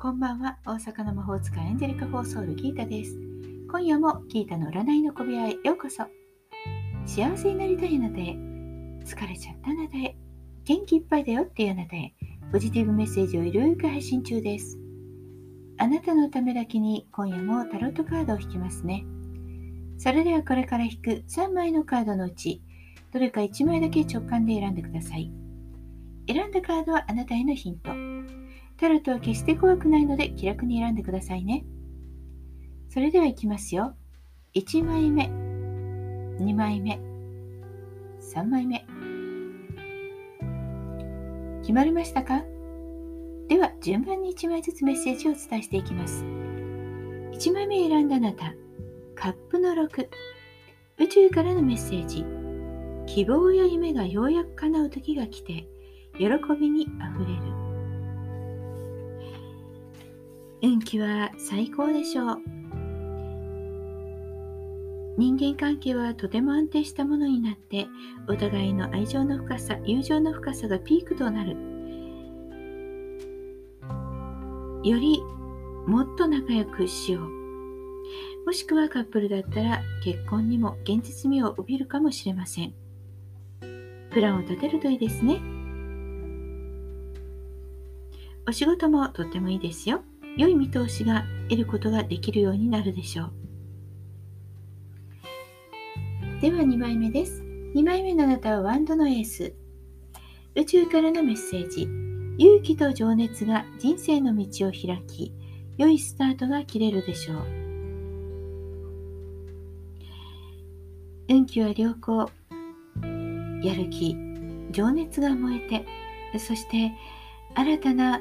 こんばんは。大阪の魔法使いエンジェリカ・フォーソウルギータです。今夜もギータの占いの小部屋へようこそ。幸せになりたいあなたへ、疲れちゃったあなたへ、元気いっぱいだよっていうあなたへ、ポジティブメッセージをいろいろ配信中です。あなたのためだけに今夜もタロットカードを引きますね。それではこれから引く3枚のカードのうち、どれか1枚だけ直感で選んでください。選んだカードはあなたへのヒント。タロットは決して怖くないので気楽に選んでくださいね。それではいきますよ。1枚目、2枚目、3枚目。決まりましたか？では順番に1枚ずつメッセージをお伝えしていきます。1枚目選んだあなた、カップの6、宇宙からのメッセージ。希望や夢がようやく叶う時が来て、喜びにあふれる。運気は最高でしょう。人間関係はとても安定したものになって、お互いの愛情の深さ、友情の深さがピークとなる。よりもっと仲良くしよう。もしくはカップルだったら結婚にも現実味を帯びるかもしれません。プランを立てるといいですね。お仕事もとってもいいですよ。良い見通しが得ることができるようになるでしょう。では2枚目です。2枚目のあなたはワンドのエース。宇宙からのメッセージ。勇気と情熱が人生の道を開き、良いスタートが切れるでしょう。運気は良好。やる気、情熱が燃えて、そして新たな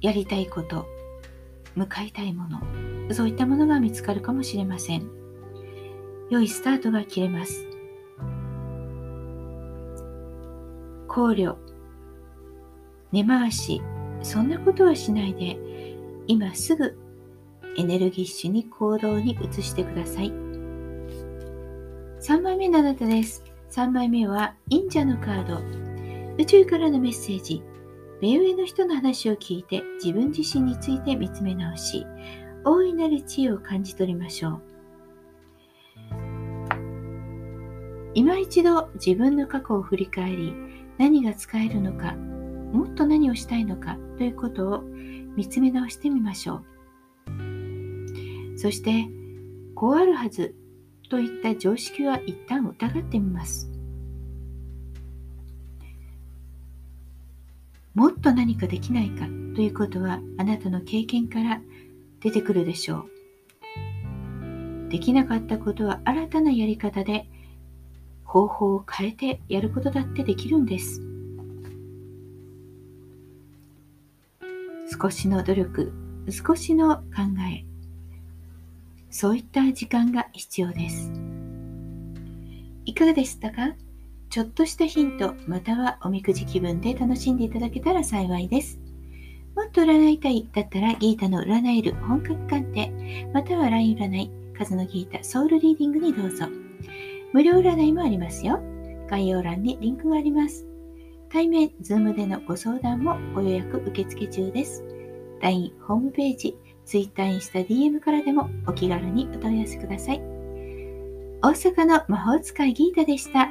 やりたいこと、向かいたいもの、そういったものが見つかるかもしれません。良いスタートが切れます。考慮、根回し、そんなことはしないで、今すぐエネルギッシュに行動に移してください。3枚目のあなたです。3枚目は忍者のカード。宇宙からのメッセージ。目上の人の話を聞いて自分自身について見つめ直し、大いなる知恵を感じ取りましょう。今一度自分の過去を振り返り、何が使えるのか、もっと何をしたいのかということを見つめ直してみましょう。そして、こうあるはずといった常識は一旦疑ってみます。もっと何かできないかということはあなたの経験から出てくるでしょう。できなかったことは新たなやり方で方法を変えてやることだってできるんです。少しの努力、少しの考え、そういった時間が必要です。いかがでしたか？ちょっとしたヒント、またはおみくじ気分で楽しんでいただけたら幸いです。もっと占いたいだったらギータの占える本格鑑定、または LINE 占い、数のギータソウルリーディングにどうぞ。無料占いもありますよ。概要欄にリンクがあります。対面、ズームでのご相談もご予約受付中です。LINE ホームページ、Twitter インスタ DM からでもお気軽にお問い合わせください。大阪の魔法使いギータでした。